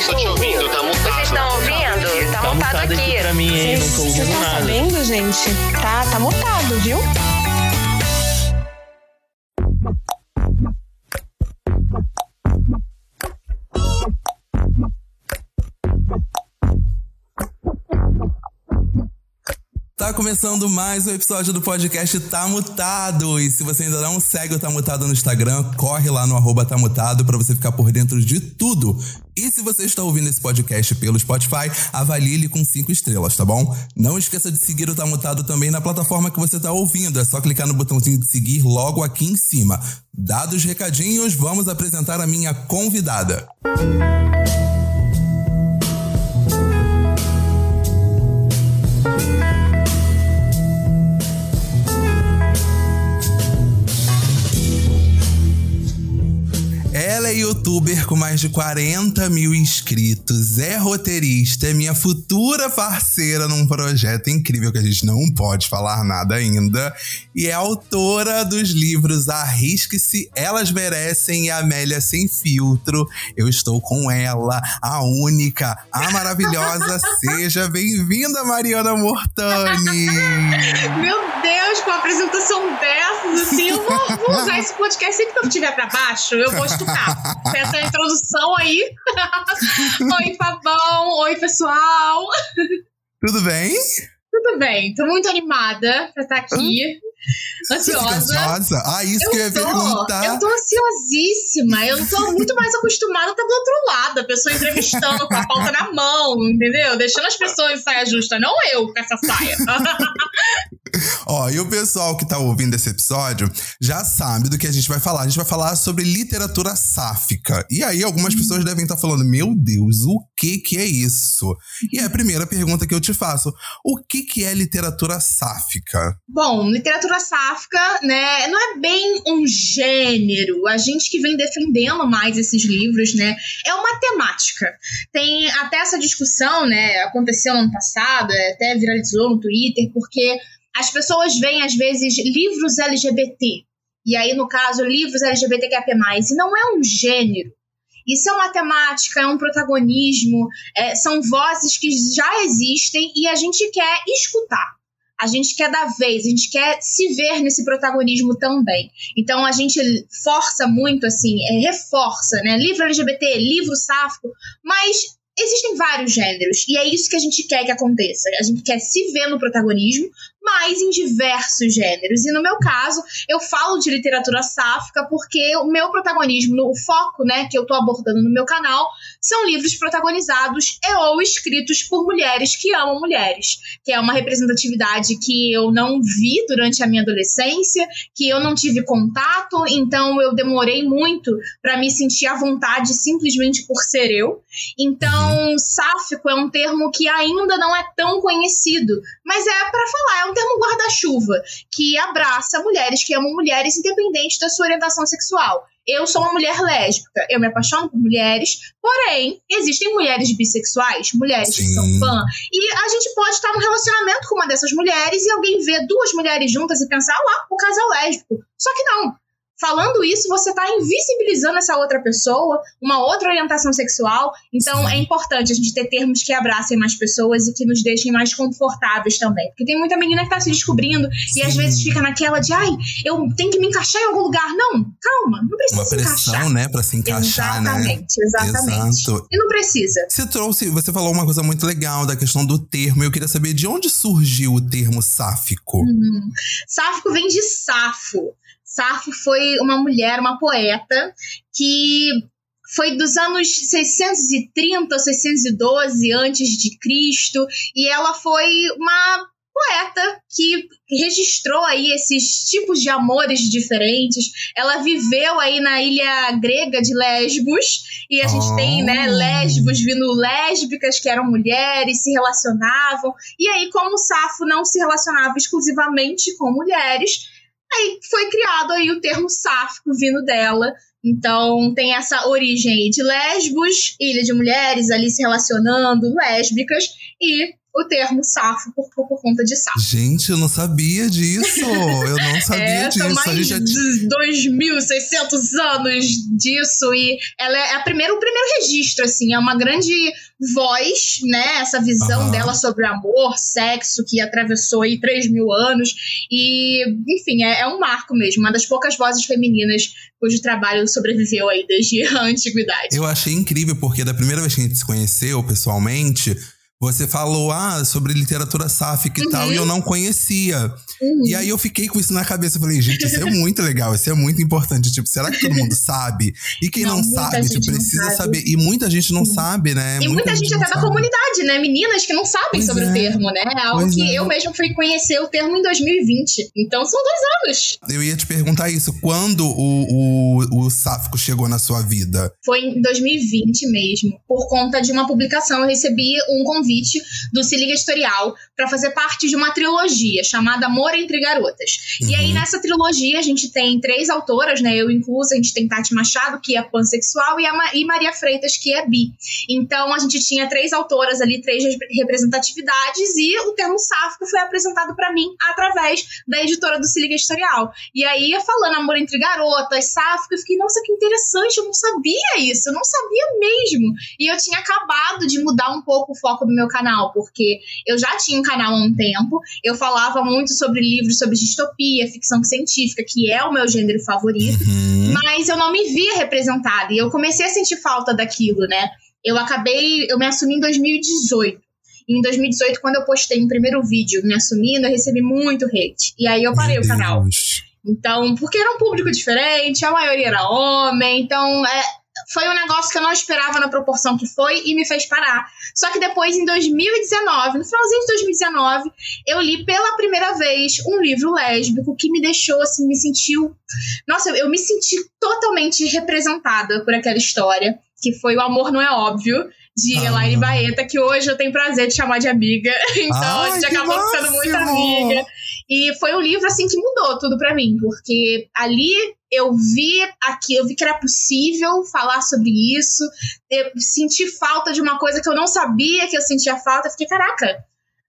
Não tô te ouvindo, tá mutado. Vocês estão ouvindo? Tá, Tá mutado mutado aqui aqui. pra mim, hein? Não tô Vocês estão sabendo, gente? Tá, tá mutado, viu? Tá começando mais um episódio do podcast Tá Mutado. E se você ainda não segue o Tá Mutado no Instagram, corre lá no arroba Tá Mutado pra você ficar por dentro de tudo. E se você está ouvindo esse podcast pelo Spotify, avalie ele com cinco estrelas, tá bom? Não esqueça de seguir o Tá Mutado também na plataforma que você tá ouvindo. É só clicar no botãozinho de seguir logo aqui em cima. Dados os recadinhos, vamos apresentar a minha convidada. Ela é youtuber com mais de 40 mil inscritos, é roteirista, é minha futura parceira num projeto incrível que a gente não pode falar nada ainda, e é autora dos livros Arrisque-se, Elas Merecem e Amélia Sem Filtro. Eu estou com ela, a única, a maravilhosa. Seja bem-vinda, Mariana Mortani! Meu Deus, com uma apresentação dessas, assim, eu vou, vou usar esse podcast sempre que eu estiver pra baixo, eu vou estudar. Essa introdução aí. Oi, Fabão. Oi, pessoal. Tudo bem? Tudo bem, tô muito animada pra estar aqui. Ansiosa. ansiosa? Ah, isso que eu ia Eu tô, perguntar. eu tô ansiosíssima. Eu tô muito mais acostumada a estar do outro lado, a pessoa entrevistando com a pauta na mão, entendeu? Deixando as pessoas em saia justa, não eu com essa saia. Ó, e o pessoal que tá ouvindo esse episódio já sabe do que a gente vai falar. A gente vai falar sobre literatura sáfica. E aí, algumas pessoas devem estar falando: Meu Deus, o que que é isso? E é a primeira pergunta que eu te faço: O que que é literatura sáfica? Bom, literatura sáfica, né, não é bem um gênero. A gente que vem defendendo mais esses livros, né, é uma temática. Tem até essa discussão, né, aconteceu no ano passado, é, até viralizou no Twitter, porque as pessoas veem às vezes livros LGBT. E aí, no caso, livros LGBTQIA+, e não é um gênero. Isso é uma temática, é um protagonismo, é, são vozes que já existem e a gente quer escutar. A gente quer dar vez, a gente quer se ver nesse protagonismo também. Então a gente força muito, assim, é, reforça, né? Livro LGBT, livro sáfico, mas existem vários gêneros e é isso que a gente quer que aconteça. A gente quer se ver no protagonismo, mas em diversos gêneros. E no meu caso, eu falo de literatura sáfica porque o meu protagonismo, o foco, né, que eu tô abordando no meu canal, são livros protagonizados e ou escritos por mulheres que amam mulheres, que é uma representatividade que eu não vi durante a minha adolescência, que eu não tive contato, então eu demorei muito para me sentir à vontade simplesmente por ser eu. Então, sáfico é um termo que ainda não é tão conhecido, mas é para falar, é um termo guarda-chuva que abraça mulheres que amam mulheres independente da sua orientação sexual. Eu sou uma mulher lésbica, eu me apaixono por mulheres, porém, existem mulheres bissexuais, mulheres que Sim. são fã, e a gente pode estar num relacionamento com uma dessas mulheres e alguém vê duas mulheres juntas e pensar, ah lá, o casal lésbico. Só que não. Falando isso, você está invisibilizando essa outra pessoa, uma outra orientação sexual. Então Sim. é importante a gente ter termos que abracem mais pessoas e que nos deixem mais confortáveis também. Porque tem muita menina que tá se descobrindo e às Sim. vezes fica naquela de ai, eu tenho que me encaixar em algum lugar. Não, calma, não precisa Uma encaixar. pressão, né, pra se encaixar, né? exatamente, exatamente. E não precisa. Você trouxe, você falou uma coisa muito legal da questão do termo. Eu queria saber de onde surgiu o termo sáfico. Uhum. Sáfico vem de Safo. Safo foi uma mulher, uma poeta, que foi dos anos 630 ou 612 antes de Cristo, e ela foi uma poeta que registrou aí esses tipos de amores diferentes. Ela viveu aí na ilha grega de Lesbos, e a gente Oh. tem, né, Lesbos vindo lésbicas que eram mulheres, se relacionavam. E aí, como o Safo não se relacionava exclusivamente com mulheres, aí foi criado aí o termo sáfico vindo dela. Então tem essa origem aí de Lesbos, ilha de mulheres ali se relacionando, lésbicas, e o termo safo por, por conta de safo. Gente, eu não sabia disso. Eu não sabia é, disso. São mais já... de 2.600 anos disso. E ela é a primeira, o primeiro registro, assim. É uma grande voz, né? Essa visão uhum. dela sobre amor, sexo, que atravessou aí 3 mil anos. E, enfim, é, é um marco mesmo. Uma das poucas vozes femininas cujo trabalho sobreviveu aí desde a antiguidade. Eu achei incrível, porque da primeira vez que a gente se conheceu pessoalmente você falou ah, sobre literatura sáfica e uhum. tal, e eu não conhecia. Uhum. E aí eu fiquei com isso na cabeça. Eu falei, gente, isso é muito legal, isso é muito importante. Tipo, será que todo mundo sabe? E quem não, não sabe, tipo, precisa sabe. saber. E muita gente não sabe, né? E muita, muita gente, gente até da comunidade, né? Meninas que não sabem pois sobre é. o termo, né? É algo pois que é. eu mesmo fui conhecer o termo em 2020. Então são dois anos. Eu ia te perguntar isso. Quando o, o, o sáfico chegou na sua vida? Foi em 2020 mesmo. Por conta de uma publicação, eu recebi um convite convite do Se Liga Editorial para fazer parte de uma trilogia chamada Amor entre Garotas. Uhum. E aí, uhum. nessa trilogia, a gente tem três autoras, né? Eu incluso, a gente tem Tati Machado, que é pansexual, e, a Ma e Maria Freitas, que é bi. Então, a gente tinha três autoras ali, três representatividades, e o termo sáfico foi apresentado para mim através da editora do Se Liga Editorial. E aí, falando amor entre garotas, sáfico, eu fiquei, nossa, que interessante, eu não sabia isso, eu não sabia mesmo. E eu tinha acabado de mudar um pouco o foco do meu canal, porque eu já tinha um canal há um tempo, eu falava muito sobre livros sobre distopia, ficção científica, que é o meu gênero favorito, uhum. mas eu não me via representada e eu comecei a sentir falta daquilo, né? Eu acabei, eu me assumi em 2018. Em 2018, quando eu postei um primeiro vídeo me assumindo, eu recebi muito hate. E aí eu parei Meu o canal. Deus. Então, porque era um público diferente, a maioria era homem, então é, foi um negócio que eu não esperava na proporção que foi e me fez parar. Só que depois, em 2019, no finalzinho de 2019, eu li pela primeira vez um livro lésbico que me deixou, assim, me sentiu. Nossa, eu, me senti totalmente representada por aquela história, que foi O Amor Não É Óbvio, de ah. Elaine Baeta, que hoje eu tenho prazer de chamar de amiga. Então Ai, a gente acabou máximo. ficando muito amiga. E foi um livro assim que mudou tudo para mim, porque ali eu vi aqui, eu vi que era possível falar sobre isso. Eu senti falta de uma coisa que eu não sabia que eu sentia falta. Eu fiquei, caraca,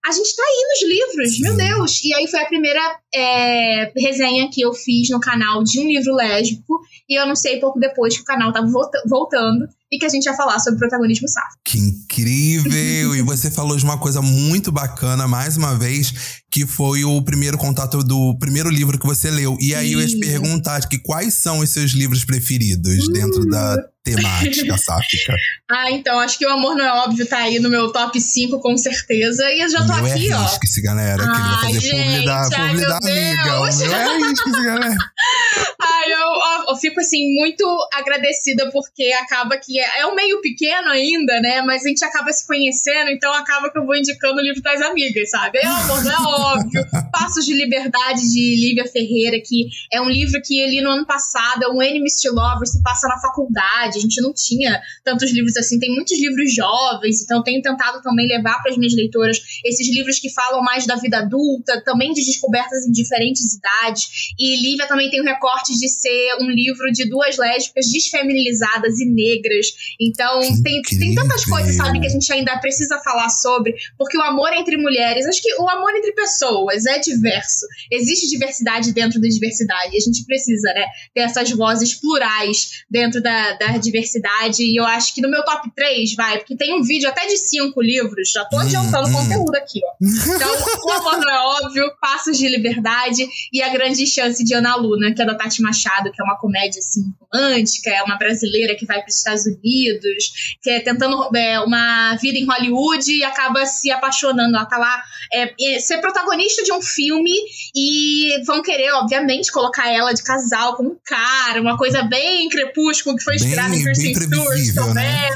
a gente tá aí nos livros, Sim. meu Deus! E aí foi a primeira é, resenha que eu fiz no canal de um livro lésbico. E eu anunciei pouco depois que o canal tava voltando e que a gente ia falar sobre protagonismo safo. Que incrível! e você falou de uma coisa muito bacana, mais uma vez, que foi o primeiro contato do primeiro livro que você leu. E aí eu ia te perguntar que quais são os seus livros preferidos uh. dentro da hum. temática sáfica. ah, então acho que o Amor Não É Óbvio tá aí no meu top 5, com certeza. E eu já tô meu aqui, é ó. Risque-se, galera, que ele vai fazer gente, publi da, publi da amiga. O meu é risque-se, galera. eu, fico assim, muito agradecida porque acaba que é, é um meio pequeno ainda, né? Mas a gente acaba se conhecendo, então acaba que eu vou indicando o livro das amigas, sabe? É amor, não é óbvio. Passos de Liberdade, de Lívia Ferreira, que é um livro que ele no ano passado, é um Enemies to Lovers, se passa na faculdade. A gente não tinha tantos livros assim, tem muitos livros jovens, então tenho tentado também levar para as minhas leitoras esses livros que falam mais da vida adulta, também de descobertas em diferentes idades. E Lívia também tem o recorte de ser um livro de duas lésbicas desfeminilizadas e negras então, tem, tem tantas coisas, sabe, que a gente ainda precisa falar sobre, porque o amor entre mulheres, acho que o amor entre pessoas é diverso. Existe diversidade dentro da diversidade, a gente precisa, né, ter essas vozes plurais dentro da, da diversidade, e eu acho que no meu top 3, vai, porque tem um vídeo até de cinco livros, já tô hum, adiantando hum, conteúdo aqui, ó. Então, o amor não é óbvio, Passos de Liberdade e A Grande Chance de Ana Luna, que é da Tati Machado, que é uma comédia, assim, romântica, é uma brasileira que vai para os Estados Unidos que é tentando é, uma vida em Hollywood e acaba se apaixonando. Ela tá lá é, ser protagonista de um filme e vão querer, obviamente, colocar ela de casal com um cara, uma coisa bem crepúsculo que foi inspirada em Kristen Stewart também. Né?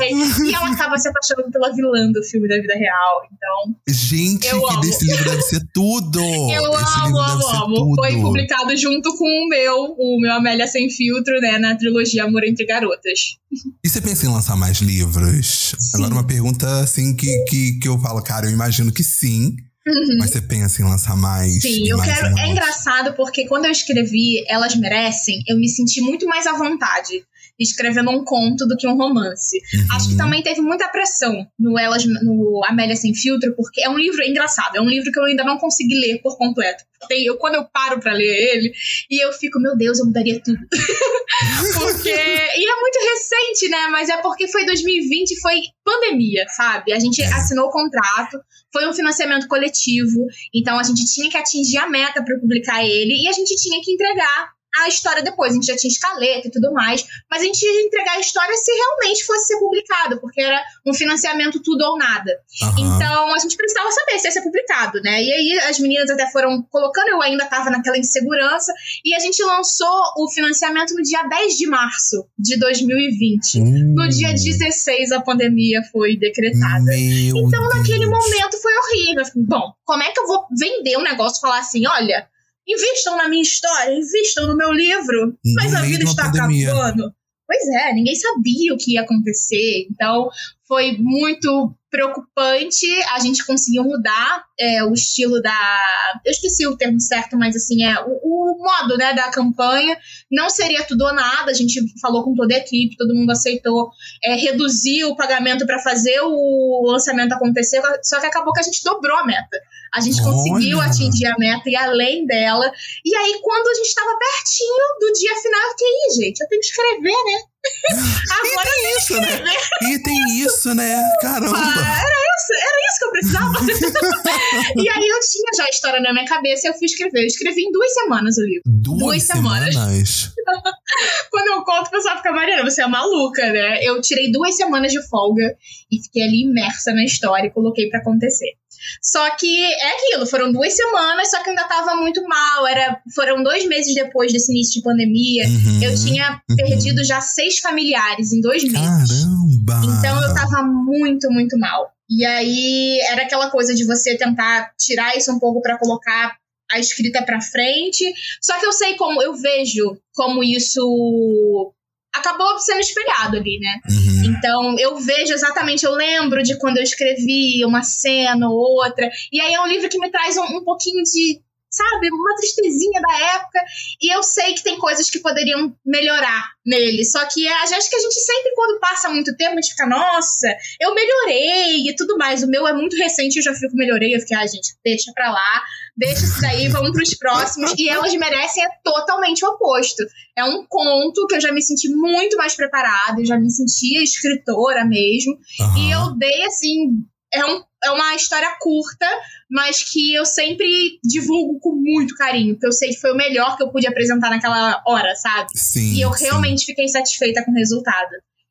E ela acaba se apaixonando pela vilã do filme da vida real. Então. Gente, eu que amo. desse livro deve ser tudo! Eu Esse amo, amo, amo. Tudo. Foi publicado junto com o meu, o meu Amélia Sem Filtro, né, na trilogia Amor entre Garotas. E você pensa em lançar mais livros? Sim. Agora, uma pergunta assim que, que, que eu falo, cara, eu imagino que sim. Uhum. Mas você pensa em lançar mais? Sim, eu mais quero. É engraçado porque quando eu escrevi Elas Merecem, eu me senti muito mais à vontade escrevendo um conto do que um romance. Uhum. Acho que também teve muita pressão no Elas no Amélia Sem Filtro, porque é um livro engraçado, é um livro que eu ainda não consegui ler por completo. Tem, eu, quando eu paro para ler ele, e eu fico, meu Deus, eu mudaria tudo. porque. E é muito recente, né? Mas é porque foi 2020, foi pandemia, sabe? A gente assinou o contrato, foi um financiamento coletivo, então a gente tinha que atingir a meta para publicar ele e a gente tinha que entregar a história depois. A gente já tinha escaleta e tudo mais, mas a gente ia entregar a história se realmente fosse ser publicado, porque era um financiamento tudo ou nada. Aham. Então a gente precisava saber se ia ser publicado, né? E aí as meninas até foram colocando, eu ainda tava naquela insegurança, e a gente lançou o financiamento no dia 10 de março de 2020. No dia 16 a pandemia foi decretada. Meu Então, naquele Deus. momento foi horrível. Bom, como é que eu vou vender um negócio e falar assim: olha, invistam na minha história, invistam no meu livro, No mas a vida está pandemia. acabando. Pois é, ninguém sabia o que ia acontecer. Então, foi muito preocupante. A gente conseguiu mudar é, o estilo da. Eu esqueci o termo certo, mas assim, é o, o modo né, da campanha. Não seria tudo ou nada. A gente falou com toda a equipe, todo mundo aceitou é, reduzir o pagamento para fazer o lançamento acontecer. Só que acabou que a gente dobrou a meta. A gente Olha! conseguiu atingir a meta e além dela. E aí, quando a gente estava pertinho do dia final, eu fiquei, "Ih, gente, eu tenho que escrever, né? Agora E tem isso, né? E tem isso, né? Caramba. ah, era isso, era isso que eu precisava. e aí eu tinha já a história na minha cabeça e eu fui escrever. Eu escrevi em duas semanas o livro. Duas, duas semanas. semanas. Quando eu conto, o pessoal fica, Mariana, você é maluca, né? Eu tirei duas semanas de folga e fiquei ali imersa na história e coloquei pra acontecer. Só que é aquilo, foram duas semanas, só que eu ainda tava muito mal. Era, foram dois meses depois desse início de pandemia. Uhum. Eu tinha uhum. perdido já seis familiares em dois meses. Caramba! Então eu tava muito, muito mal. E aí era aquela coisa de você tentar tirar isso um pouco pra colocar a escrita pra frente. Só que eu sei como, eu vejo como isso acabou sendo espelhado ali, né? Uhum. Então eu vejo exatamente, eu lembro de quando eu escrevi uma cena ou outra. E aí é um livro que me traz um, um pouquinho de, sabe, uma tristezinha da época. E eu sei que tem coisas que poderiam melhorar nele. Só que a- acho que a gente sempre, quando passa muito tempo, a gente fica, nossa, eu melhorei e tudo mais. O meu é muito recente, eu já fico melhorei. Eu fiquei, ah, gente, deixa pra lá, deixa isso daí, vamos pros próximos. E elas merecem é totalmente o oposto. É um conto que eu já me senti muito mais preparada, eu já me sentia escritora mesmo. Aham. E eu dei assim. É, um, é uma história curta, mas que eu sempre divulgo com muito carinho, porque eu sei que foi o melhor que eu pude apresentar naquela hora, sabe? Sim. E eu sim. realmente fiquei satisfeita com o resultado.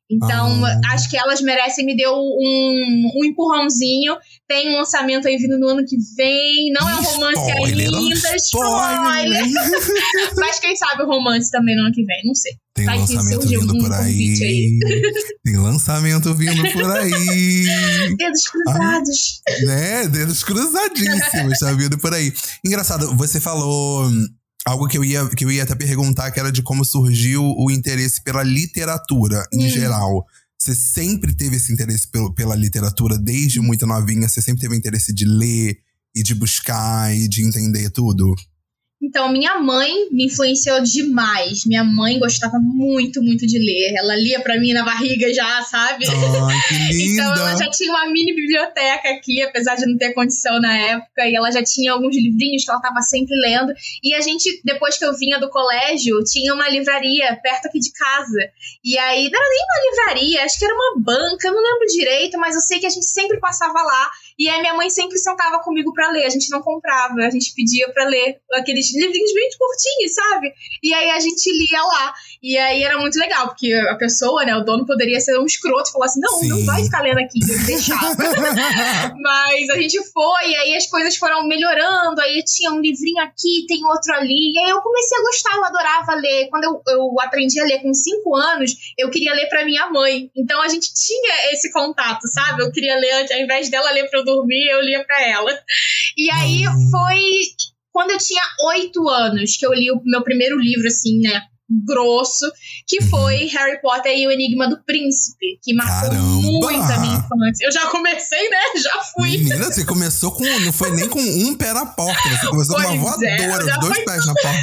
Então, Ah. acho que elas merecem, me deu um, um empurrãozinho. Tem um lançamento aí vindo no ano que vem. Não é um romance Spoiler, ainda, spoiler. Mas quem sabe o romance também no ano que vem, não sei. Tem Vai que lançamento vindo por convite aí. Tem lançamento vindo por aí. Dedos cruzados. né? Dedos cruzadíssimos, tá vindo por aí. Engraçado, você falou algo que eu ia, que eu ia até perguntar, que era de como surgiu o interesse pela literatura em Hum. geral. Você sempre teve esse interesse pelo, pela literatura desde muito novinha? Você sempre teve interesse de ler e de buscar e de entender tudo? Então, minha mãe me influenciou demais. Minha mãe gostava muito, muito de ler. Ela lia pra mim na barriga já, sabe? Ai! Então ela já tinha uma mini biblioteca aqui, apesar de não ter condição na época, e ela já tinha alguns livrinhos que ela estava sempre lendo. E a gente, depois que eu vinha do colégio, tinha uma livraria perto aqui de casa. E aí, não era nem uma livraria, acho que era uma banca, eu não lembro direito, mas eu sei que a gente sempre passava lá. E aí minha mãe sempre sentava comigo pra ler, a gente não comprava, a gente pedia pra ler aqueles livrinhos bem curtinhos, sabe? E aí a gente lia lá. E aí era muito legal, porque a pessoa, né, o dono poderia ser um escroto e falar assim: não, não Sim. vai ficar lendo aqui, eu deixava. Mas a gente foi, e aí as coisas foram melhorando. Aí tinha um livrinho aqui, tem outro ali. E aí eu comecei a gostar, eu adorava ler. Quando eu, eu aprendi a ler com cinco anos, eu queria ler pra minha mãe. Então a gente tinha esse contato, sabe? Eu queria ler, antes, ao invés dela ler pra eu dormir, eu lia pra ela. E aí Hum. foi quando eu tinha oito anos que eu li o meu primeiro livro, assim, né? Grosso, que Uhum. foi Harry Potter e o Enigma do Príncipe, que marcou Caramba! muito a minha infância. Eu já comecei, né? Já fui. Menina, você começou com. Não foi nem com um pé na porta, você começou com uma Pois é, voadora, já os dois pés na porta.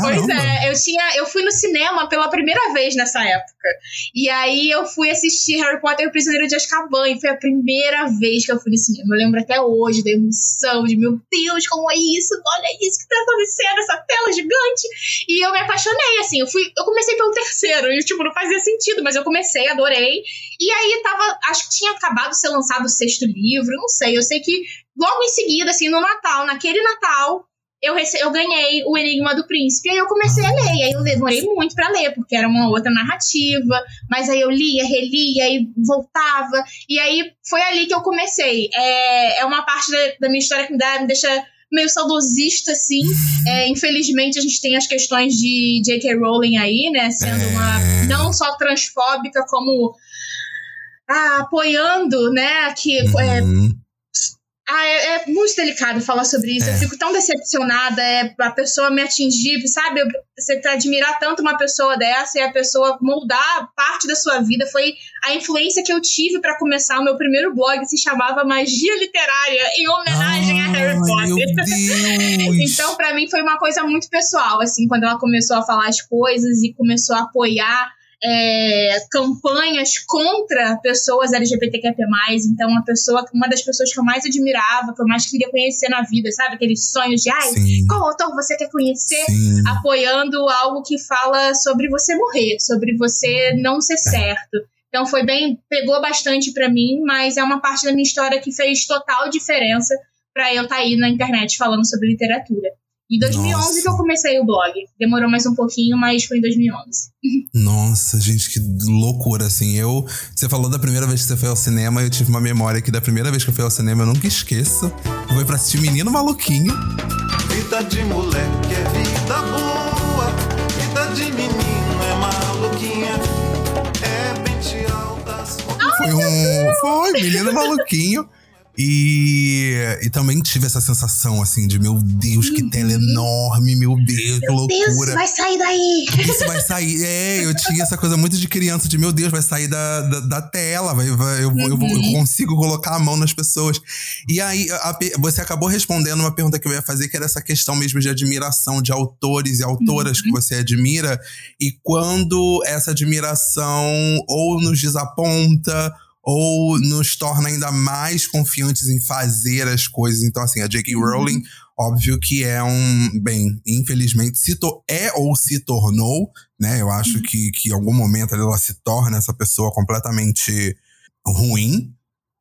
Pois é, eu tinha. Eu fui no cinema pela primeira vez nessa época. E aí eu fui assistir Harry Potter e o Prisioneiro de Azkaban. E foi a primeira vez que eu fui no cinema. Eu lembro até hoje da emoção, de meu Deus, como é isso? Olha isso que tá acontecendo, essa tela gigante. E eu me apaixonei, assim. Eu fui. Eu comecei pelo terceiro. E, tipo, não fazia sentido, mas eu comecei, adorei. E aí tava. Acho que tinha acabado de ser lançado o sexto livro, não sei. Eu sei que logo em seguida, assim, no Natal, naquele Natal, eu, eu ganhei o Enigma do Príncipe. Aí eu comecei a ler. E aí eu demorei muito para ler, porque era uma outra narrativa. Mas aí eu lia, relia e voltava. E aí foi ali que eu comecei. É, é uma parte da, da minha história que me, dá, me deixa meio saudosista, assim. É, infelizmente, a gente tem as questões de J.K. Rowling aí, né? Sendo uma. É. Não só transfóbica, como. Ah, apoiando, né? Que. É, Uhum. Ah, é, é muito delicado falar sobre isso. É. Eu fico tão decepcionada. É a pessoa me atingir, sabe? Eu- Você admirar tanto uma pessoa dessa e a pessoa moldar parte da sua vida. Foi a influência que eu tive para começar o meu primeiro blog. Se chamava Magia Literária, em homenagem a Harry Potter. Então, pra mim, foi uma coisa muito pessoal, assim, quando ela começou a falar as coisas e começou a apoiar é, campanhas contra pessoas LGBTQIA+. Então, uma pessoa, uma das pessoas que eu mais admirava, que eu mais queria conhecer na vida, sabe? Aqueles sonhos de, ai, Sim, qual autor você quer conhecer? sim. apoiando algo que fala sobre você morrer, sobre você não ser certo. Então foi bem, pegou bastante pra mim, mas é uma parte da minha história que fez total diferença pra eu estar aí na internet falando sobre literatura. Em 2011 Nossa. que eu comecei o blog. Demorou mais um pouquinho, mas foi em 2011. Nossa, gente, que loucura, assim. Eu. Você falou da primeira vez que você foi ao cinema, eu tive uma memória que da primeira vez que eu fui ao cinema, eu nunca esqueço. Eu fui pra assistir Menino Maluquinho. Vida de moleque é vida boa, vida de menino é maluquinha, é pente altas. Foi um. Foi, Menino Maluquinho. E, e também tive essa sensação, assim, de meu Deus, que tela enorme, meu Deus, que loucura. vai sair daí! Isso vai sair. É, eu tinha essa coisa muito de criança, de meu Deus, vai sair da, da, da tela, vai, vai- eu, vou- eu, eu consigo colocar a mão nas pessoas. E aí, a você acabou respondendo uma pergunta que eu ia fazer, que era essa questão mesmo de admiração de autores e autoras que você admira, e quando essa admiração ou nos desaponta. Ou nos torna ainda mais confiantes em fazer as coisas. Então, assim, a J.K. Rowling Óbvio que é um. Bem, infelizmente, se to- é ou se tornou, né? Eu acho que, que em algum momento ela se torna essa pessoa completamente ruim.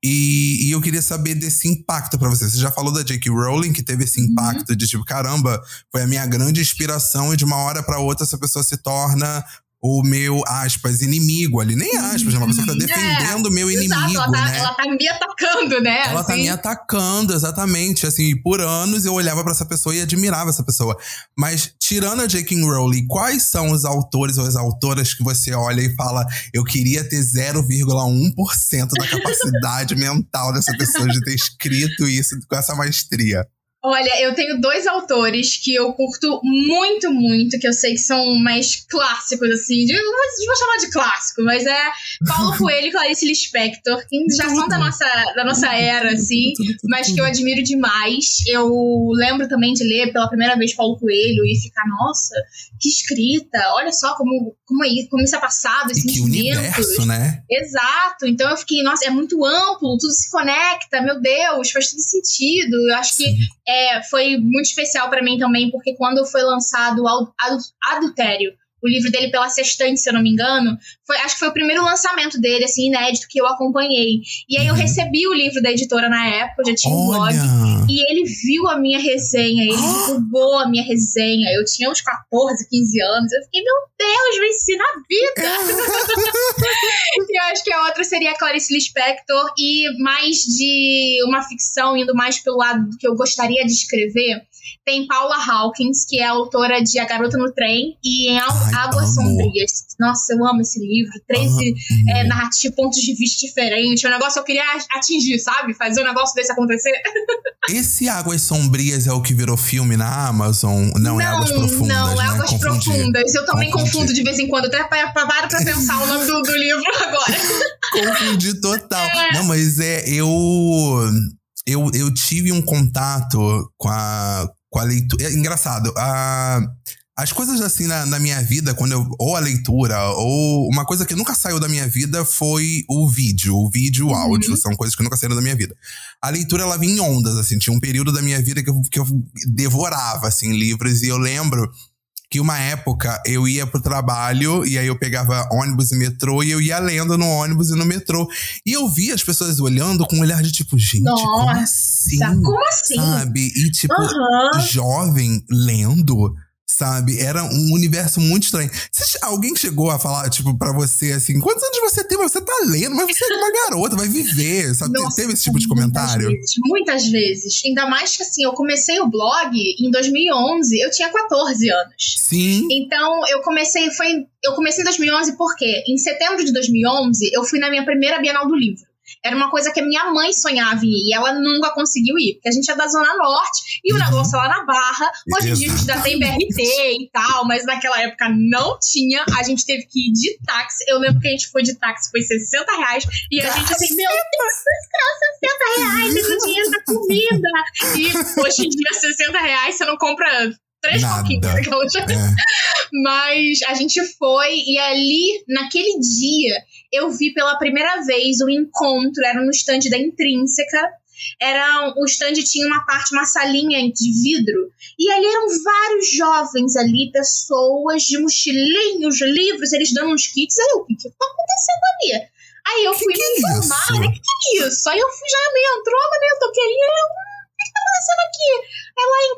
E, e eu queria saber desse impacto pra você. Você já falou da J.K. Rowling, que teve esse impacto de tipo, caramba, foi a minha grande inspiração, e de uma hora pra outra essa pessoa se torna o meu, aspas, inimigo ali. Nem aspas, é uma pessoa que tá defendendo o meu inimigo, Exato, ela tá, né? ela tá me atacando, né? Ela tá assim. me atacando, exatamente. Assim, e por anos eu olhava pra essa pessoa e admirava essa pessoa. Mas, tirando a J.K. Rowling, quais são os autores ou as autoras que você olha e fala: eu queria ter 0,1% da capacidade mental dessa pessoa de ter escrito isso com essa maestria? Olha, eu tenho dois autores que eu curto muito, muito, que eu sei que são mais clássicos, assim. De, não vou- chamar de clássico, mas é Paulo Coelho e Clarice Lispector, que já são da nossa, da nossa era, assim, mas que eu admiro demais. Eu lembro também de ler pela primeira vez Paulo Coelho e ficar, nossa, que escrita, olha só como, como, é, isso- como isso é passado, E esses que universo, né? Exato, então eu fiquei, nossa, é muito amplo, tudo se conecta, meu Deus, faz todo sentido. Eu acho que é, foi muito especial pra mim também, porque quando foi lançado o Adu- Adu- Adultério, o livro dele pela Sextante, se eu não me engano, foi, acho que foi o primeiro lançamento dele, assim, inédito, que eu acompanhei. E aí eu Uhum. recebi o livro da editora na época, já tinha um blog. Olha! E ele viu a minha resenha, ele divulgou a minha resenha. Eu tinha uns 14, 15 anos. Eu fiquei, meu Deus, venci na vida! e eu acho que a outra seria a Clarice Lispector. E mais de uma ficção, indo mais pelo lado do que eu gostaria de escrever, tem Paula Hawkins, que é autora de A Garota no Trem e em Ai, Águas amo. Sombrias. Nossa, eu amo esse livro. 13 Aham. é, narrativas, pontos de vista diferentes. É um negócio que eu queria atingir, sabe? Fazer um negócio desse acontecer. Esse Águas Sombrias é o que virou filme na Amazon? Não, é Águas Profundas, Não, né? é Águas Confundi. Profundas. Eu também Confundi. confundo de vez em quando. Até pa- pa- paro pra pensar o nome do, do livro agora. Confundi total. É. Não, mas é, eu, eu. Eu tive um contato com a, com a leitura. É engraçado, a, as coisas assim na, na, minha vida, quando eu. Ou a leitura, ou uma coisa que nunca saiu da minha vida foi o vídeo. O vídeo e o áudio. Uhum. São coisas que nunca saíram da minha vida. A leitura, ela vinha em ondas, assim. Tinha um período da minha vida que eu, que eu devorava, assim, livros. E eu lembro que uma época eu ia pro trabalho e aí eu pegava ônibus e metrô e eu ia lendo no ônibus e no metrô. E eu via as pessoas olhando com um olhar de tipo, gente, Nossa, como assim? Como assim? Sabe? E tipo, uhum. jovem lendo sabe? Era um universo muito estranho. Você, alguém chegou a falar, tipo, pra você assim, quantos anos você tem? Você tá lendo, mas você é uma garota, vai viver, sabe? Nossa, Teve esse tipo de comentário? Muitas vezes, muitas vezes. Ainda mais que assim, eu comecei o blog em 2011, eu tinha 14 anos. Sim. Então, eu comecei, foi, eu comecei em 2011 porque em setembro de 2011 eu fui na minha primeira Bienal do Livro. Era uma coisa que a minha mãe sonhava em ir e ela nunca conseguiu ir, porque a gente é da Zona Norte e o uhum. negócio lá na Barra. Hoje em dia a gente já tem BRT e tal, mas naquela época não tinha. A gente teve que ir de táxi. Eu lembro que a gente foi de táxi, foi 60 reais. E a gente assim, meu Deus, 60 reais, esse dinheiro da comida. E hoje em dia, 60 reais você não compra três pouquinhos. É. Mas a gente foi e ali, naquele dia, eu vi pela primeira vez o encontro, era no stand da Intrínseca. Era, o stand tinha uma parte, uma salinha de vidro, e ali eram vários jovens ali, pessoas de mochilinhos, livros, eles dando uns kits. Aí eu, o que, que tá acontecendo ali? Aí eu fui que me é informar, né? O que, que é isso? Aí eu fui, já me entrou, eu toquei ali, eu,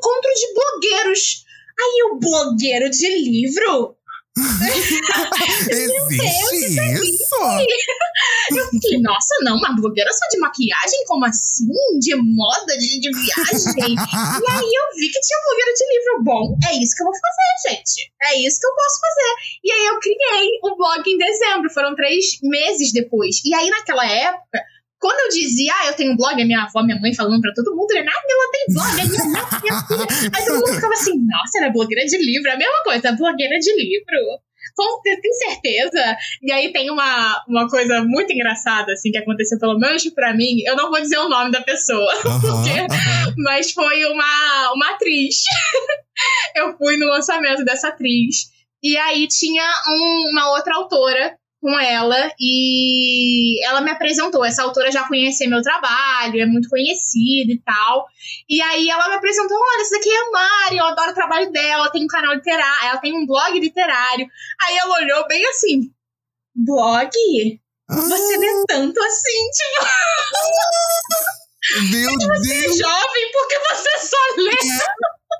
encontro de blogueiros. Aí o blogueiro de livro Existe Deus, isso? Eu fiquei, nossa, não, uma blogueira só de maquiagem? Como assim? De moda, de, de viagem? e aí eu vi que tinha blogueira de livro. Bom, é isso que eu vou fazer, gente. É isso que eu posso fazer. E aí eu criei o blog em dezembro. Foram três meses depois. E aí naquela época, quando eu dizia, ah, eu tenho um blog, a minha avó, minha mãe falando pra todo mundo, né? Ah, ela tem blog, é minha mãe, minha filha. Aí todo mundo ficava assim, nossa, ela é blogueira de livro. A mesma coisa, blogueira de livro. Com, tem certeza? E aí tem uma, uma coisa muito engraçada, assim, que aconteceu, pelo menos pra mim. Eu não vou dizer o nome da pessoa, uhum, porque, uhum. mas foi uma, uma atriz. eu fui no lançamento dessa atriz. E aí tinha um, uma outra autora com ela e ela me apresentou. Essa autora já conhecia meu trabalho, é muito conhecida e tal. E aí ela me apresentou: olha, essa daqui é a Mari, eu adoro o trabalho dela, ela tem um canal literário, ela tem um blog literário. Aí ela olhou bem assim: blog? Você lê tanto assim, tipo. Meu Deus! Você é jovem porque você só lê.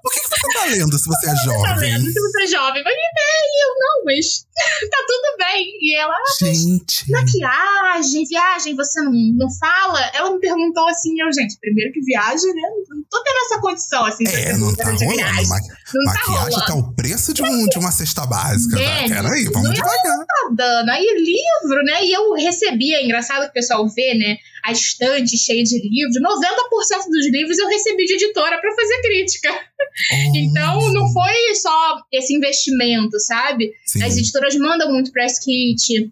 É. Por que você tá lendo se você é jovem? Tá lendo se você é jovem. Mas e eu não, mas tá tudo bem. E ela, ah, gente. maquiagem, viagem, você não, não fala? Ela me perguntou assim, eu, gente, primeiro que viagem, né? Não tô tendo essa condição, assim. É, não tá rolando. Ma não tá maquiagem tá, tá, o preço de, um, de uma cesta básica. Tá? É, Peraí, vamos devagar. Não tá dando. Aí livro, né? E eu recebia, é engraçado que o pessoal vê, né? A estante cheia de livros. 90% dos livros eu recebi de editora para fazer crítica. Então, não foi só esse investimento, sabe? Sim. As editoras mandam muito press kit.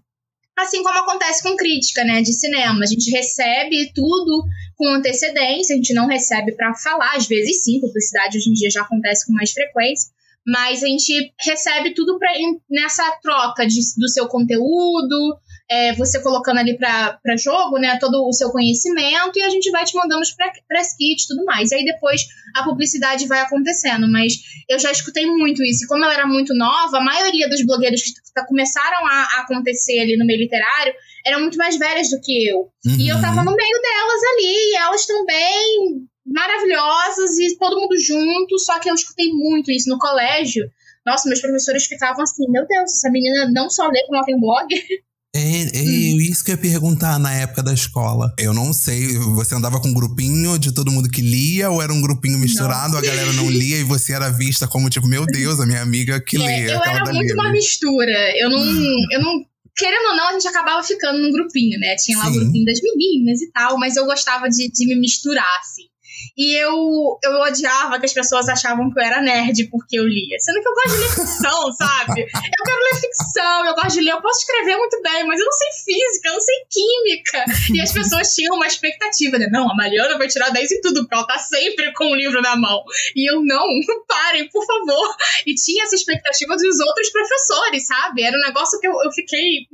Assim como acontece com crítica, né, de cinema. A gente recebe tudo com antecedência, a gente não recebe para falar, às vezes sim, publicidade hoje em dia já acontece com mais frequência, mas a gente recebe tudo pra, nessa troca de, do seu conteúdo, é, você colocando ali para jogo, né, todo o seu conhecimento e a gente vai te mandando os press kits e tudo mais. E aí depois a publicidade vai acontecendo, mas eu já escutei muito isso. E como eu era muito nova, a maioria dos blogueiros que começaram a, a acontecer ali no meio literário eram muito mais velhas do que eu. Uhum. E eu uhum. tava no meio delas ali, e elas também maravilhosas e todo mundo junto, só que eu escutei muito isso no colégio. Nossa, meus professores ficavam assim: Meu Deus, essa menina não só lê como ela tem blog. É, é hum. isso que eu ia perguntar na época da escola. Eu não sei, você andava com um grupinho de todo mundo que lia ou era um grupinho misturado, não. a galera não lia e você era vista como tipo, meu Deus, a minha amiga que é, lê. Eu era muito uma mistura. Eu não, eu não querendo ou não, a gente acabava ficando num grupinho, né? Tinha lá Sim. o grupinho das meninas e tal, mas eu gostava de, de me misturar, assim. E eu, eu odiava que as pessoas achavam que eu era nerd porque eu lia. Sendo que eu gosto de ler ficção, sabe? Eu quero ler ficção, eu gosto de ler, eu posso escrever muito bem, mas eu não sei física, eu não sei química. E as pessoas tinham uma expectativa, né? Não, a Mariana vai tirar 10 em tudo, porque ela tá sempre com o livro na mão. E eu, não, parem, por favor. E tinha essa expectativa dos outros professores, sabe? Era um negócio que eu, eu fiquei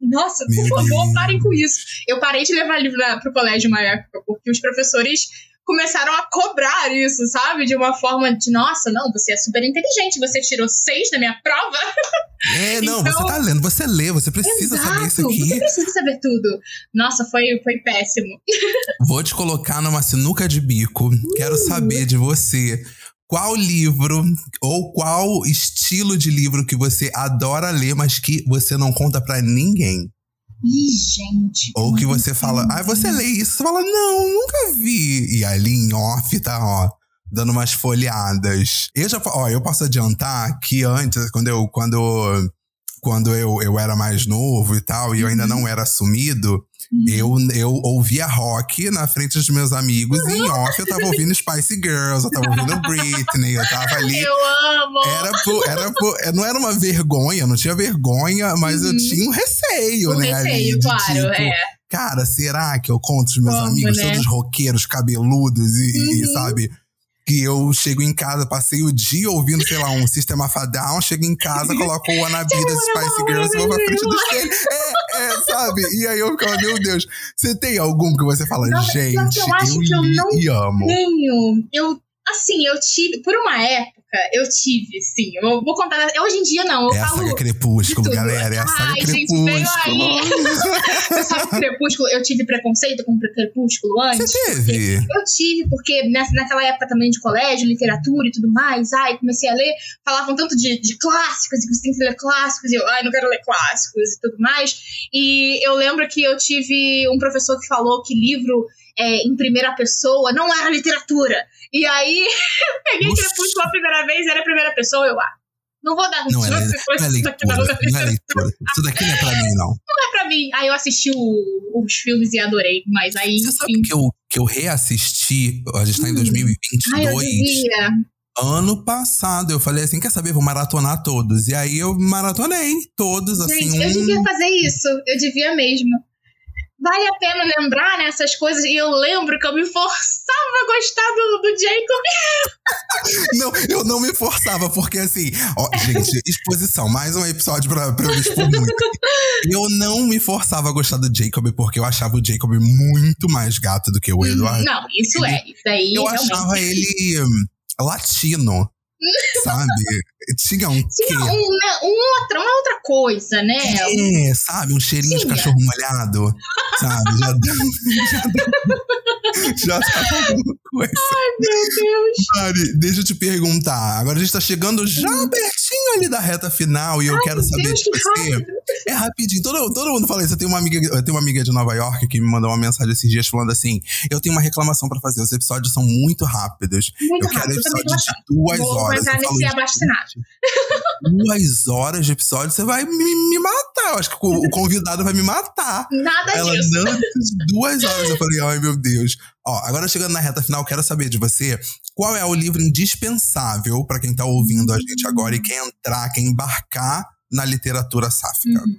nossa, por favor, parem com isso. Eu parei de levar livro para pro colégio uma época, porque os professores começaram a cobrar isso, sabe? De uma forma de, nossa, não, você é super inteligente, você tirou seis na minha prova. É, não, então, você tá lendo, você lê, você precisa exato, saber isso aqui. Você precisa saber tudo. Nossa, foi, foi péssimo. Vou te colocar numa sinuca de bico. Uh. Quero saber de você. Qual livro ou qual estilo de livro que você adora ler, mas que você não conta para ninguém? Ih, gente. Ou que você fala, ah, você lê isso, você fala, não, nunca vi. E ali em off tá, ó, dando umas folheadas. Eu já, ó, eu posso adiantar que antes, quando eu, quando, quando eu, eu era mais novo e tal, e eu ainda não uhum. era assumido, eu, eu ouvia rock na frente dos meus amigos e em off eu tava ouvindo Spice Girls, eu tava ouvindo Britney, eu tava ali. Eu amo! Era por, era por, é, não era uma vergonha, não tinha vergonha, mas uhum. eu tinha um receio, um né? Receio, claro, tipo, é. Cara, será que eu conto os meus Como, amigos, né? todos roqueiros, cabeludos e, uhum. e sabe? Que eu chego em casa, passei o dia ouvindo, sei lá, um Sistema Down, chego em casa, coloco o Wannabe das Spice Girls e vou pra frente do espelho. É, é, sabe? E aí eu ficava, meu Deus, você tem algum que você fala, Nossa, gente, eu, acho eu que eu não amo? Tenho. Eu, assim, eu tive, por uma época, eu tive, sim. Eu vou contar. Hoje em dia, não. Eu é a saga Crepúsculo, galera. É a saga Ai, Crepúsculo. Gente, sabe que Crepúsculo, eu tive preconceito com Crepúsculo antes? Você teve? Eu tive, porque nessa, naquela época também de colégio, literatura e tudo mais, ai, comecei a ler, falavam tanto de, de clássicos, e que você tem que ler clássicos, e eu, ai, não quero ler clássicos e tudo mais. E eu lembro que eu tive um professor que falou que livro é, em primeira pessoa não era literatura. E aí, eu peguei Nossa. Crepúsculo a primeira vez, era a primeira pessoa, eu, ah, não vou dar não é, não é leitura, não é leitura. Isso daqui não é pra mim, não. Não é pra mim. Aí eu assisti o, os filmes e adorei, mas aí. Você sabe que eu, que eu reassisti, a gente tá em 2022. Hum. Ai, eu ano passado eu falei assim: quer saber? Vou maratonar todos. E aí eu maratonei todos, assim. Gente, um... eu devia fazer isso. Eu devia mesmo vale a pena lembrar nessas né, coisas. E eu lembro que eu me forçava a gostar do, do Jacob. não, eu não me forçava, porque assim, ó, gente, exposição, mais um episódio pra, pra eu me expor muito. Eu não me forçava a gostar do Jacob, porque eu achava o Jacob muito mais gato do que o Eduardo. Não, isso ele, é. Isso aí eu achava ele hum, latino. sabe? Tinha um. Tinha um, né, um outra, uma outra coisa, né? É, sabe? Um cheirinho de cachorro molhado. Sabe? Já deu. Já, deu, já alguma coisa. Ai, meu Deus. Mari, deixa eu te perguntar. Agora a gente tá chegando já hum. pertinho ali da reta final e eu Ai, quero saber Deus, de você. Rápido. É rapidinho. Todo, todo mundo fala isso. Eu tenho, uma amiga, eu tenho uma amiga de Nova York que me mandou uma mensagem esses dias falando assim: eu tenho uma reclamação pra fazer. Os episódios são muito rápidos. Muito eu quero rápido, episódios de duas Vou horas. Vou nesse abastinado. Duas horas de episódio, você vai me, me matar. Eu acho que o, o, convidado vai me matar. Nada Ela, disso. Não, duas horas. Eu falei, ai meu Deus. Ó, agora chegando na reta final, quero saber de você qual é o livro indispensável para quem tá ouvindo a gente agora e quer entrar, quer embarcar na literatura sáfica. Uhum.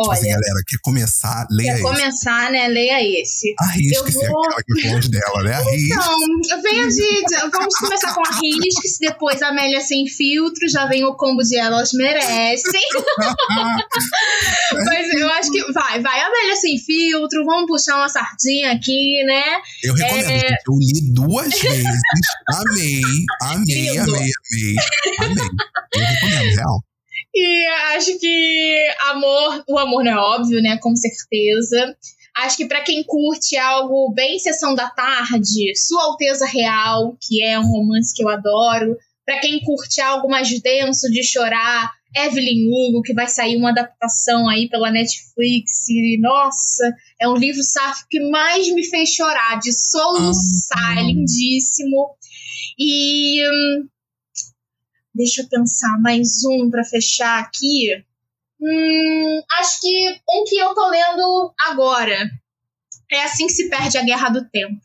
Olha, tipo assim, galera, quer começar, leia quer esse. começar, né? Leia esse. Arrisque-se, vou... aquela que longe dela, né? Arrisque. Então, venho de. Vamos começar com Arrisque-se, depois Amélia Sem Filtro, já vem o combo de Elas Merecem. Mas eu acho que vai, vai Amélia Sem Filtro, vamos puxar uma sardinha aqui, né? Eu recomendo, é... eu li duas vezes, amei, amei, amei, amei, amei. Eu recomendo, real. E acho que amor, o amor não é óbvio, né? Com certeza. Acho que para quem curte algo bem sessão da tarde, Sua Alteza Real, que é um romance que eu adoro. Para quem curte algo mais denso de chorar, Evelyn Hugo, que vai sair uma adaptação aí pela Netflix. E, nossa, é um livro safo que mais me fez chorar, de soluçar, lindíssimo. E hum, Deixa eu pensar, mais um para fechar aqui. Hum, acho que um que eu tô lendo agora é Assim que se perde a Guerra do Tempo.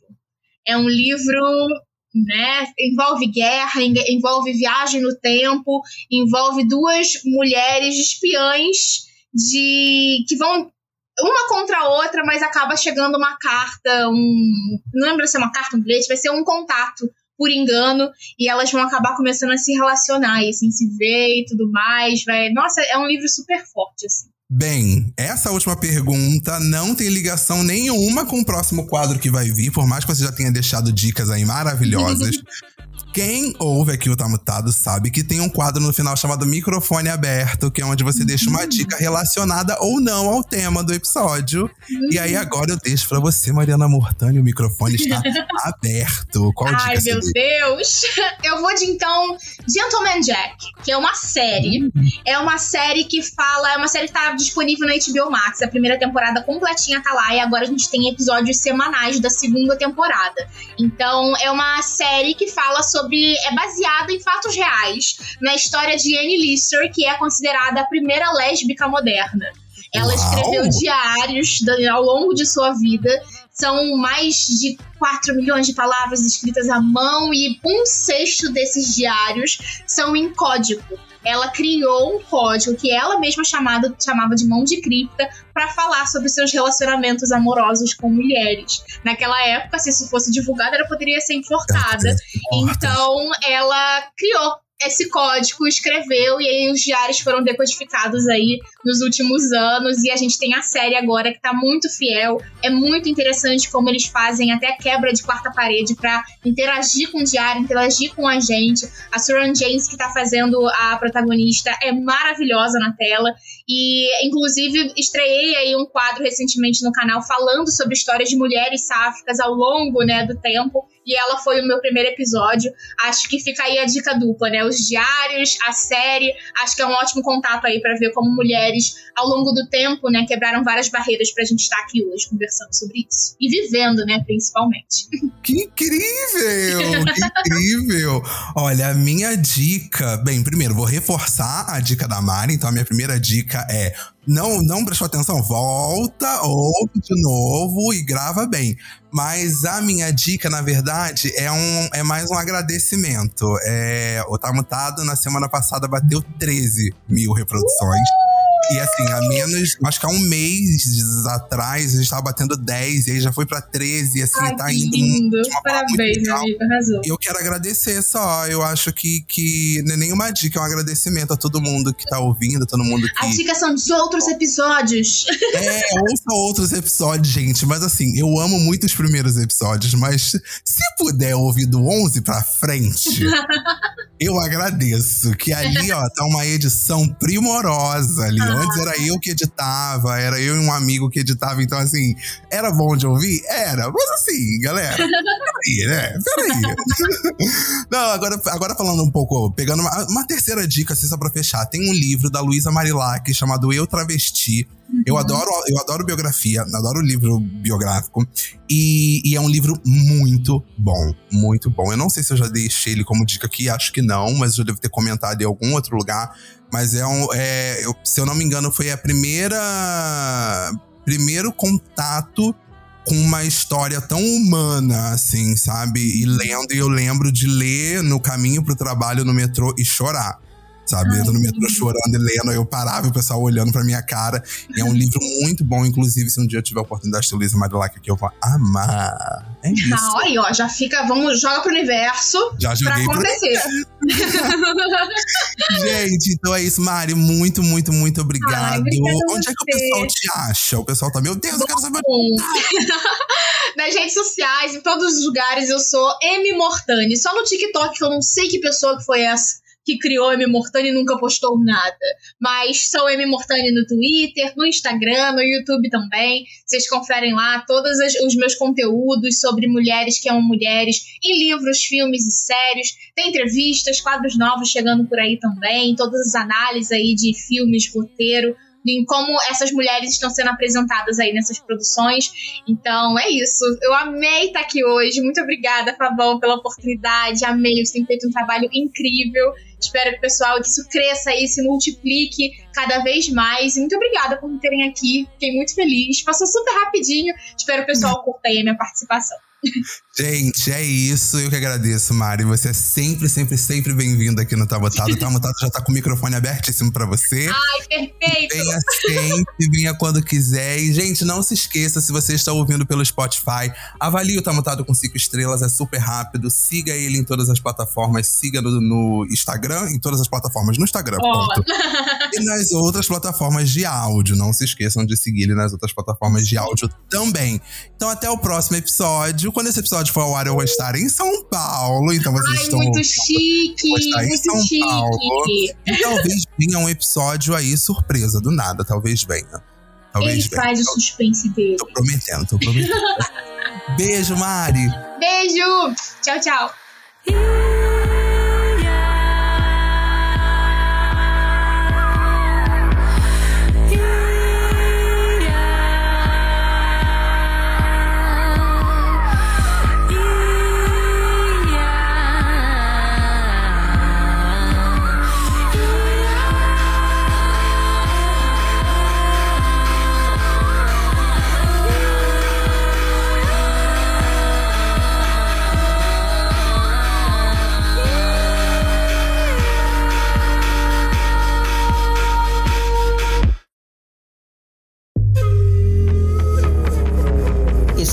É um livro né? Envolve guerra, envolve viagem no tempo, envolve duas mulheres espiãs de que vão uma contra a outra, mas acaba chegando uma carta, um. Não lembro se é uma carta, um bilhete, vai ser um contato por engano, e elas vão acabar começando a se relacionar, e assim, se ver e tudo mais. Vai... Nossa, é um livro super forte, assim. Bem, essa última pergunta não tem ligação nenhuma com o próximo quadro que vai vir, por mais que você já tenha deixado dicas aí maravilhosas. Quem ouve aqui o Tá Mutado sabe que tem um quadro no final chamado Microfone Aberto, que é onde você deixa uma dica relacionada ou não ao tema do episódio. E aí agora eu deixo para você, Mariana Mortani, o microfone está aberto. Qual dica Ai, meu Deus! Eu vou de então Gentleman Jack, que é uma série. Uhum. É uma série que fala, é uma série que tá disponível na HBO Max. A primeira temporada completinha tá lá e agora a gente tem episódios semanais da segunda temporada. Então, é uma série que fala sobre. É baseada em fatos reais na história de Anne Lister, que é considerada a primeira lésbica moderna. Ela Uau. escreveu diários ao longo de sua vida. São mais de 4 milhões de palavras escritas à mão e um sexto desses diários são em código ela criou um código que ela mesma chamada, chamava de mão de cripta para falar sobre seus relacionamentos amorosos com mulheres. Naquela época, se isso fosse divulgado, ela poderia ser enforcada. Então, ela criou esse código, escreveu e aí os diários foram decodificados aí nos últimos anos e a gente tem a série agora que tá muito fiel. É muito interessante como eles fazem até a quebra de quarta parede para interagir com o diário, interagir com a gente. A Suran James que tá fazendo a protagonista é maravilhosa na tela e inclusive estreiei aí um quadro recentemente no canal falando sobre histórias de mulheres sáficas ao longo, né, do tempo e ela foi o meu primeiro episódio. Acho que fica aí a dica dupla, né? Os diários, a série, acho que é um ótimo contato aí para ver como mulheres, ao longo do tempo, né, quebraram várias barreiras pra gente estar aqui hoje conversando sobre isso. E vivendo, né, principalmente. Que incrível! Que incrível! Olha, a minha dica. Bem, primeiro, vou reforçar a dica da Mari. Então, a minha primeira dica é não, não prestou atenção, volta, ouve de novo e grava bem. Mas a minha dica, na verdade, é, um, é mais um agradecimento. É, o Tá Mutado, na semana passada, bateu 13 mil reproduções. E assim, há menos, acho que há um mês atrás, a gente tava batendo 10, e aí já foi pra 13, e assim, Ai, tá indo. Lindo. Parabéns, meu amigo, arrasou. Eu quero agradecer só. Eu acho que, que não é nenhuma dica, é um agradecimento a todo mundo que tá ouvindo, todo mundo que. As dicas são dos outros episódios. É, ouça outros episódios, gente. Mas assim, eu amo muito os primeiros episódios, mas se puder ouvir do 11 pra frente, eu agradeço. Que ali, ó, tá uma edição primorosa ali. Ah. Antes era eu que editava, era eu e um amigo que editava. Então, assim, era bom de ouvir? Era. Mas assim, galera, peraí, né? Peraí. Não, agora, agora falando um pouco, pegando uma, uma terceira dica, assim, só pra fechar. Tem um livro da Luísa Marilac chamado Eu Travesti. Uhum. Eu adoro, eu adoro biografia, adoro livro biográfico. E, e, é um livro muito bom, muito bom. Eu não sei se eu já deixei ele como dica aqui, acho que não, mas eu devo ter comentado em algum outro lugar. Mas é um. É, eu, se eu não me engano, foi a primeira. Primeiro contato com uma história tão humana, assim, sabe? E lendo, e eu lembro de ler no caminho pro trabalho no metrô e chorar sabe? Entra no metrô chorando e lendo, aí eu parava e o pessoal olhando pra minha cara. E é um livro muito bom, inclusive, se um dia eu tiver a oportunidade de ter Luísa Marilac aqui, eu vou amar. É isso. Ah, aí, ó, já fica, vamos, joga pro universo já joguei pra acontecer. Gente, então é isso, Mari, muito, muito, muito obrigado. Ai, Onde é que o pessoal te acha? O pessoal tá, meu Deus, eu quero saber. Nas redes sociais, em todos os lugares, eu sou M Mortani. Só no TikTok, que eu não sei que pessoa que foi essa que criou M Mortani nunca postou nada. Mas sou M Mortani no Twitter, no Instagram, no YouTube também. Vocês conferem lá todos os meus conteúdos sobre mulheres que amam mulheres, em livros, filmes e séries. Tem entrevistas, quadros novos chegando por aí também, todas as análises aí de filmes, roteiro em como essas mulheres estão sendo apresentadas aí nessas produções. Então é isso. Eu amei estar aqui hoje. Muito obrigada, Fabão, pela oportunidade. Amei. Você tem feito um trabalho incrível. Espero que o pessoal cresça e se multiplique cada vez mais. E muito obrigada por me terem aqui. Fiquei muito feliz. Passou super rapidinho. Espero que o pessoal curta aí a minha participação. Gente, é isso. Eu que agradeço, Mari. Você é sempre, sempre, sempre bem-vinda aqui no Tamutado. O Tamutado já tá com o microfone abertíssimo para você. Ai, perfeito! Venha sempre, venha quando quiser. E, gente, não se esqueça, se você está ouvindo pelo Spotify, avalie o Tamutado com cinco estrelas, é super rápido. Siga ele em todas as plataformas. Siga no, no Instagram, em todas as plataformas. No Instagram, oh. ponto. E nas outras plataformas de áudio. Não se esqueçam de seguir ele nas outras plataformas de áudio também. Então, até o próximo episódio. Quando esse episódio for ao ar, eu vou estar em São Paulo. Então, vocês Ai, estão. Muito chique! Vou estar muito em São chique. Paulo. E talvez venha um episódio aí surpresa, do nada. Talvez venha. Talvez Ele venha. faz o suspense dele. Tô prometendo, tô prometendo. Beijo, Mari. Beijo! Tchau, tchau!